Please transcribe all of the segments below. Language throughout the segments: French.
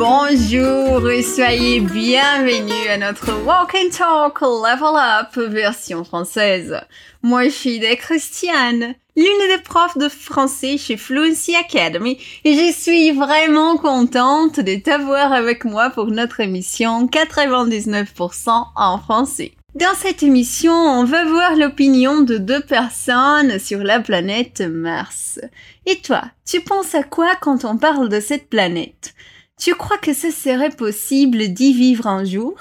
Bonjour et soyez bienvenus à notre Walk and Talk Level Up version française. Moi, je suis Christiane, l'une des profs de français chez Fluency Academy et je suis vraiment contente de t'avoir avec moi pour notre émission 99% en français. Dans cette émission, on va voir l'opinion de deux personnes sur la planète Mars. Et toi, tu penses à quoi quand on parle de cette planète? Tu crois que ce serait possible d'y vivre un jour?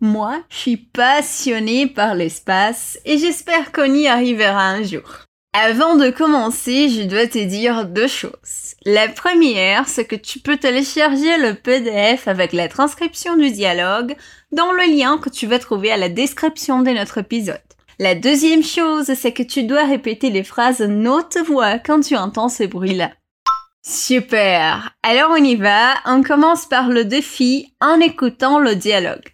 Moi, je suis passionnée par l'espace et j'espère qu'on y arrivera un jour. Avant de commencer, je dois te dire deux choses. La première, c'est que tu peux télécharger le PDF avec la transcription du dialogue dans le lien que tu vas trouver à la description de notre épisode. La deuxième chose, c'est que tu dois répéter les phrases note voix quand tu entends ce bruit-là. Super. Alors on y va. On commence par le défi en écoutant le dialogue.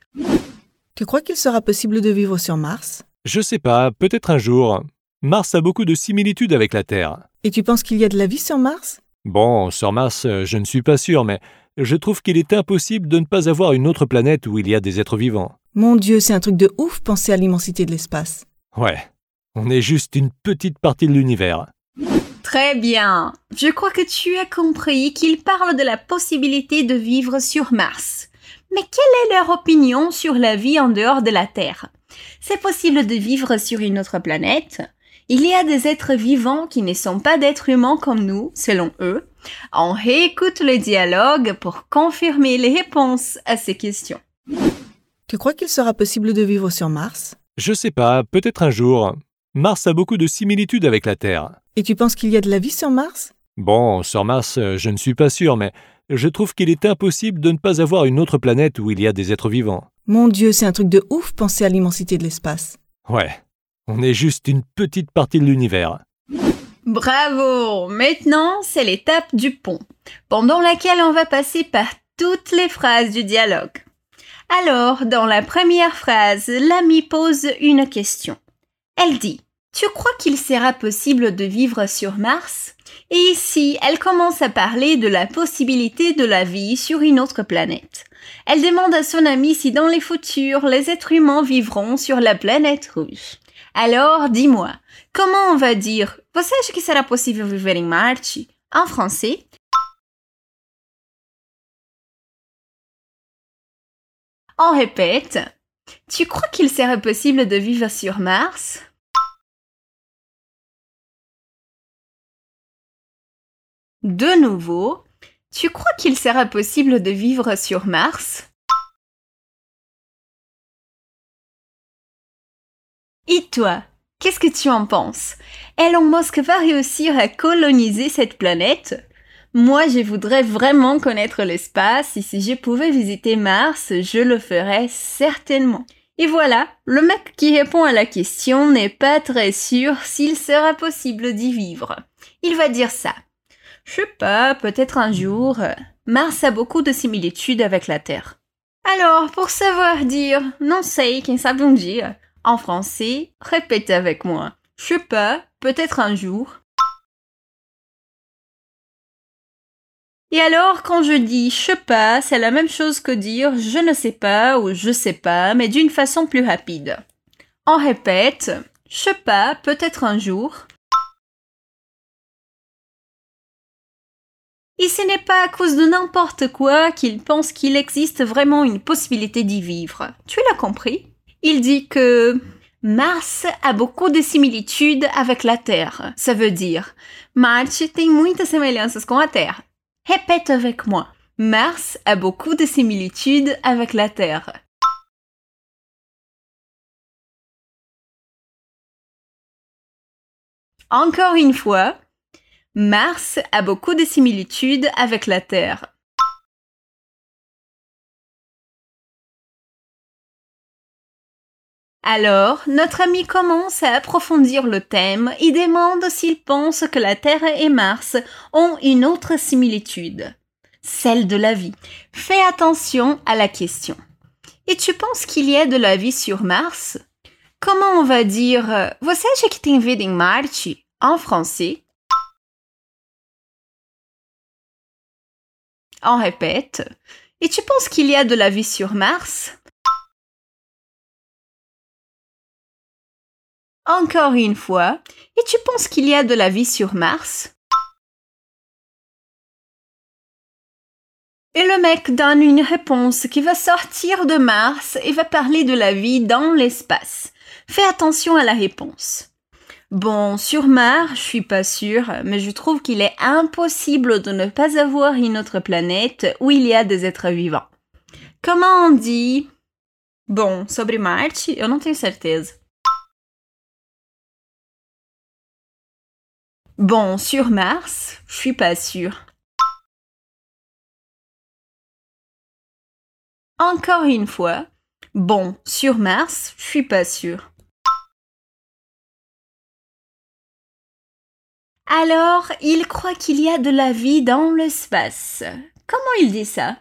Tu crois qu'il sera possible de vivre sur Mars? Je sais pas, peut-être un jour. Mars a beaucoup de similitudes avec la Terre. Et tu penses qu'il y a de la vie sur Mars? Bon, sur Mars, je ne suis pas sûr, mais je trouve qu'il est impossible de ne pas avoir une autre planète où il y a des êtres vivants. Mon Dieu, c'est un truc de ouf penser à l'immensité de l'espace. Ouais, on est juste une petite partie de l'univers. Très bien. Je crois que tu as compris qu'ils parlent de la possibilité de vivre sur Mars. Mais quelle est leur opinion sur la vie en dehors de la Terre? C'est possible de vivre sur une autre planète il y a des êtres vivants qui ne sont pas d'êtres humains comme nous, selon eux. On réécoute le dialogue pour confirmer les réponses à ces questions. Tu crois qu'il sera possible de vivre sur Mars? Je sais pas, peut-être un jour. Mars a beaucoup de similitudes avec la Terre. Et tu penses qu'il y a de la vie sur Mars? Bon, sur Mars, je ne suis pas sûr, mais je trouve qu'il est impossible de ne pas avoir une autre planète où il y a des êtres vivants. Mon Dieu, c'est un truc de ouf penser à l'immensité de l'espace. Ouais, on est juste une petite partie de l'univers. Bravo Maintenant, c'est l'étape du pont, pendant laquelle on va passer par toutes les phrases du dialogue. Alors, dans la première phrase, l'ami pose une question. Elle dit Tu crois qu'il sera possible de vivre sur Mars? Et ici, elle commence à parler de la possibilité de la vie sur une autre planète. Elle demande à son ami si dans les futurs, les êtres humains vivront sur la planète rouge. Alors, dis-moi, comment on va dire Você acha que será possível viver em Marte en français? On répète. Tu crois qu'il serait possible de vivre sur Mars? De nouveau, tu crois qu'il sera possible de vivre sur Mars? Et toi, qu'est-ce que tu en penses? Elon Musk va réussir à coloniser cette planète? Moi, je voudrais vraiment connaître l'espace et si je pouvais visiter Mars, je le ferais certainement. Et voilà, le mec qui répond à la question n'est pas très sûr s'il sera possible d'y vivre. Il va dire ça. Je sais pas, peut-être un jour. Mars a beaucoup de similitudes avec la Terre. Alors, pour savoir dire non sei, quem sabe um dia, en français, répétez avec moi. Je sais pas, peut-être un jour. Et alors, quand je dis je sais pas, c'est la même chose que dire je ne sais pas ou je sais pas, mais d'une façon plus rapide. On répète, je sais pas, peut-être un jour. Et ce n'est pas à cause de n'importe quoi qu'il pense qu'il existe vraiment une possibilité d'y vivre. Tu l'as compris? Il dit que Mars a beaucoup de similitudes avec la Terre. Ça veut dire Marte tem muitas semelhanças com a Terre. Répète avec moi. Mars a beaucoup de similitudes avec la Terre. Encore une fois, Mars a beaucoup de similitudes avec la Terre. Alors, notre ami commence à approfondir le thème et demande s'il pense que la Terre et Mars ont une autre similitude, celle de la vie. Fais attention à la question. Et tu penses qu'il y a de la vie sur Mars? Comment on va dire Você acha que tem vida em Marte? en français On répète. Et tu penses qu'il y a de la vie sur Mars? Encore une fois. Et tu penses qu'il y a de la vie sur Mars? Et le mec donne une réponse qui va sortir de Mars et va parler de la vie dans l'espace. Fais attention à la réponse. Bon, sur Mars, je suis pas sûre, mais je trouve qu'il est impossible de ne pas avoir une autre planète où il y a des êtres vivants. Comment on dit? Bom, sobre Marte, eu não tenho certeza. Bon, sur Mars, je suis pas sûre. Encore une fois. Bon, sur Mars, je suis pas sûre. Alors, il croit qu'il y a de la vie dans l'espace. Comment il dit ça?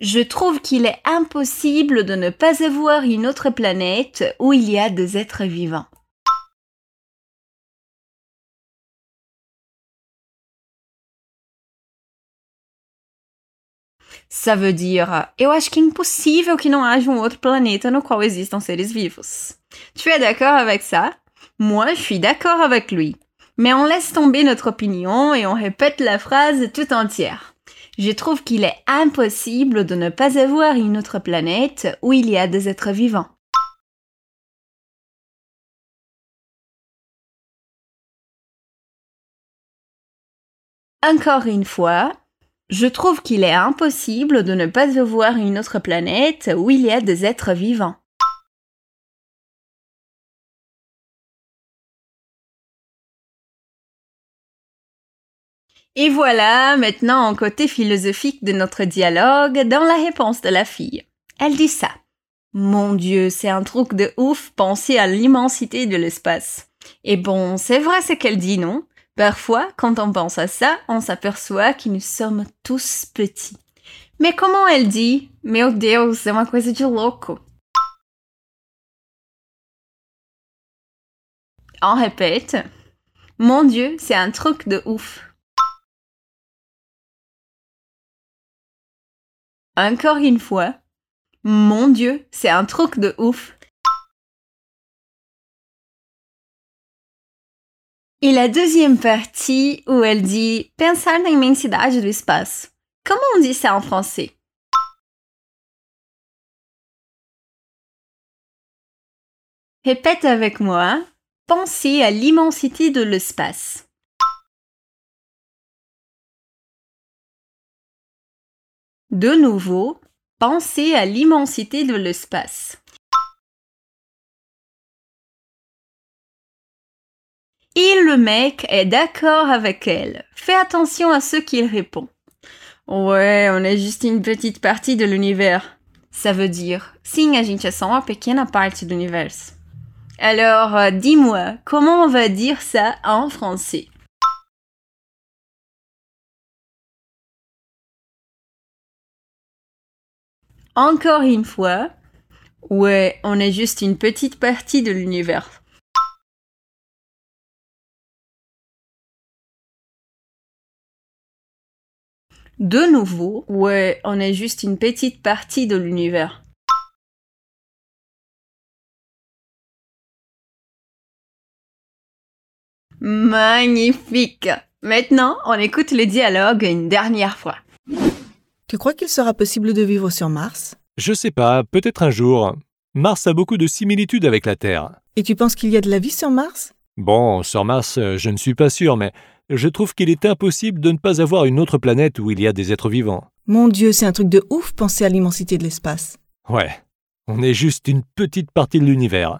Je trouve qu'il est impossible de ne pas avoir une autre planète où il y a des êtres vivants. Ça veut dire, eu acho que é impossível que não haja um outro planeta no qual existam seres vivos. Tu es d'accord avec ça? Moi, je suis d'accord avec lui. Mais on laisse tomber notre opinion et on répète la phrase tout entière. Je trouve qu'il est impossible de ne pas avoir une autre planète où il y a des êtres vivants. Encore une fois, je trouve qu'il est impossible de ne pas avoir une autre planète où il y a des êtres vivants. Et voilà, maintenant en côté philosophique de notre dialogue, dans la réponse de la fille. Elle dit ça. Mon Dieu, c'est un truc de ouf penser à l'immensité de l'espace. Et bon, c'est vrai ce qu'elle dit, non? Parfois, quand on pense à ça, on s'aperçoit que nous sommes tous petits. Mais comment elle dit? Meu Deus, é uma coisa de louco. On répète. Mon Dieu, c'est un truc de ouf. Encore une fois. Mon Dieu, c'est un truc de ouf. Et la deuxième partie où elle dit pensar na imensidade do espaço. Comment on dit ça en français? Répète avec moi. Penser à l'immensité de l'espace. De nouveau, penser à l'immensité de l'espace. Et le mec est d'accord avec elle. Fais attention à ce qu'il répond. Ouais, on est juste une petite partie de l'univers. Ça veut dire, sim, a gente é só uma pequena parte do universo. Alors, euh, dis-moi, comment on va dire ça en français? Encore une fois, ouais, on est juste une petite partie de l'univers. De nouveau, ouais, on est juste une petite partie de l'univers. Magnifique. Maintenant, on écoute le dialogue une dernière fois. Tu crois qu'il sera possible de vivre sur Mars? Je sais pas, peut-être un jour. Mars a beaucoup de similitudes avec la Terre. Et tu penses qu'il y a de la vie sur Mars? Bon, sur Mars, euh, je ne suis pas sûr, mais je trouve qu'il est impossible de ne pas avoir une autre planète où il y a des êtres vivants. Mon Dieu, c'est un truc de ouf penser à l'immensité de l'espace. Ouais, on est juste une petite partie de l'univers.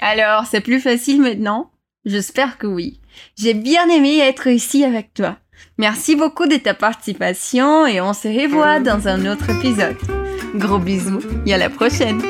Alors, c'est plus facile maintenant? J'espère que oui. J'ai bien aimé être ici avec toi. Merci beaucoup de ta participation et on se revoit dans un autre épisode. Gros bisous et à la prochaine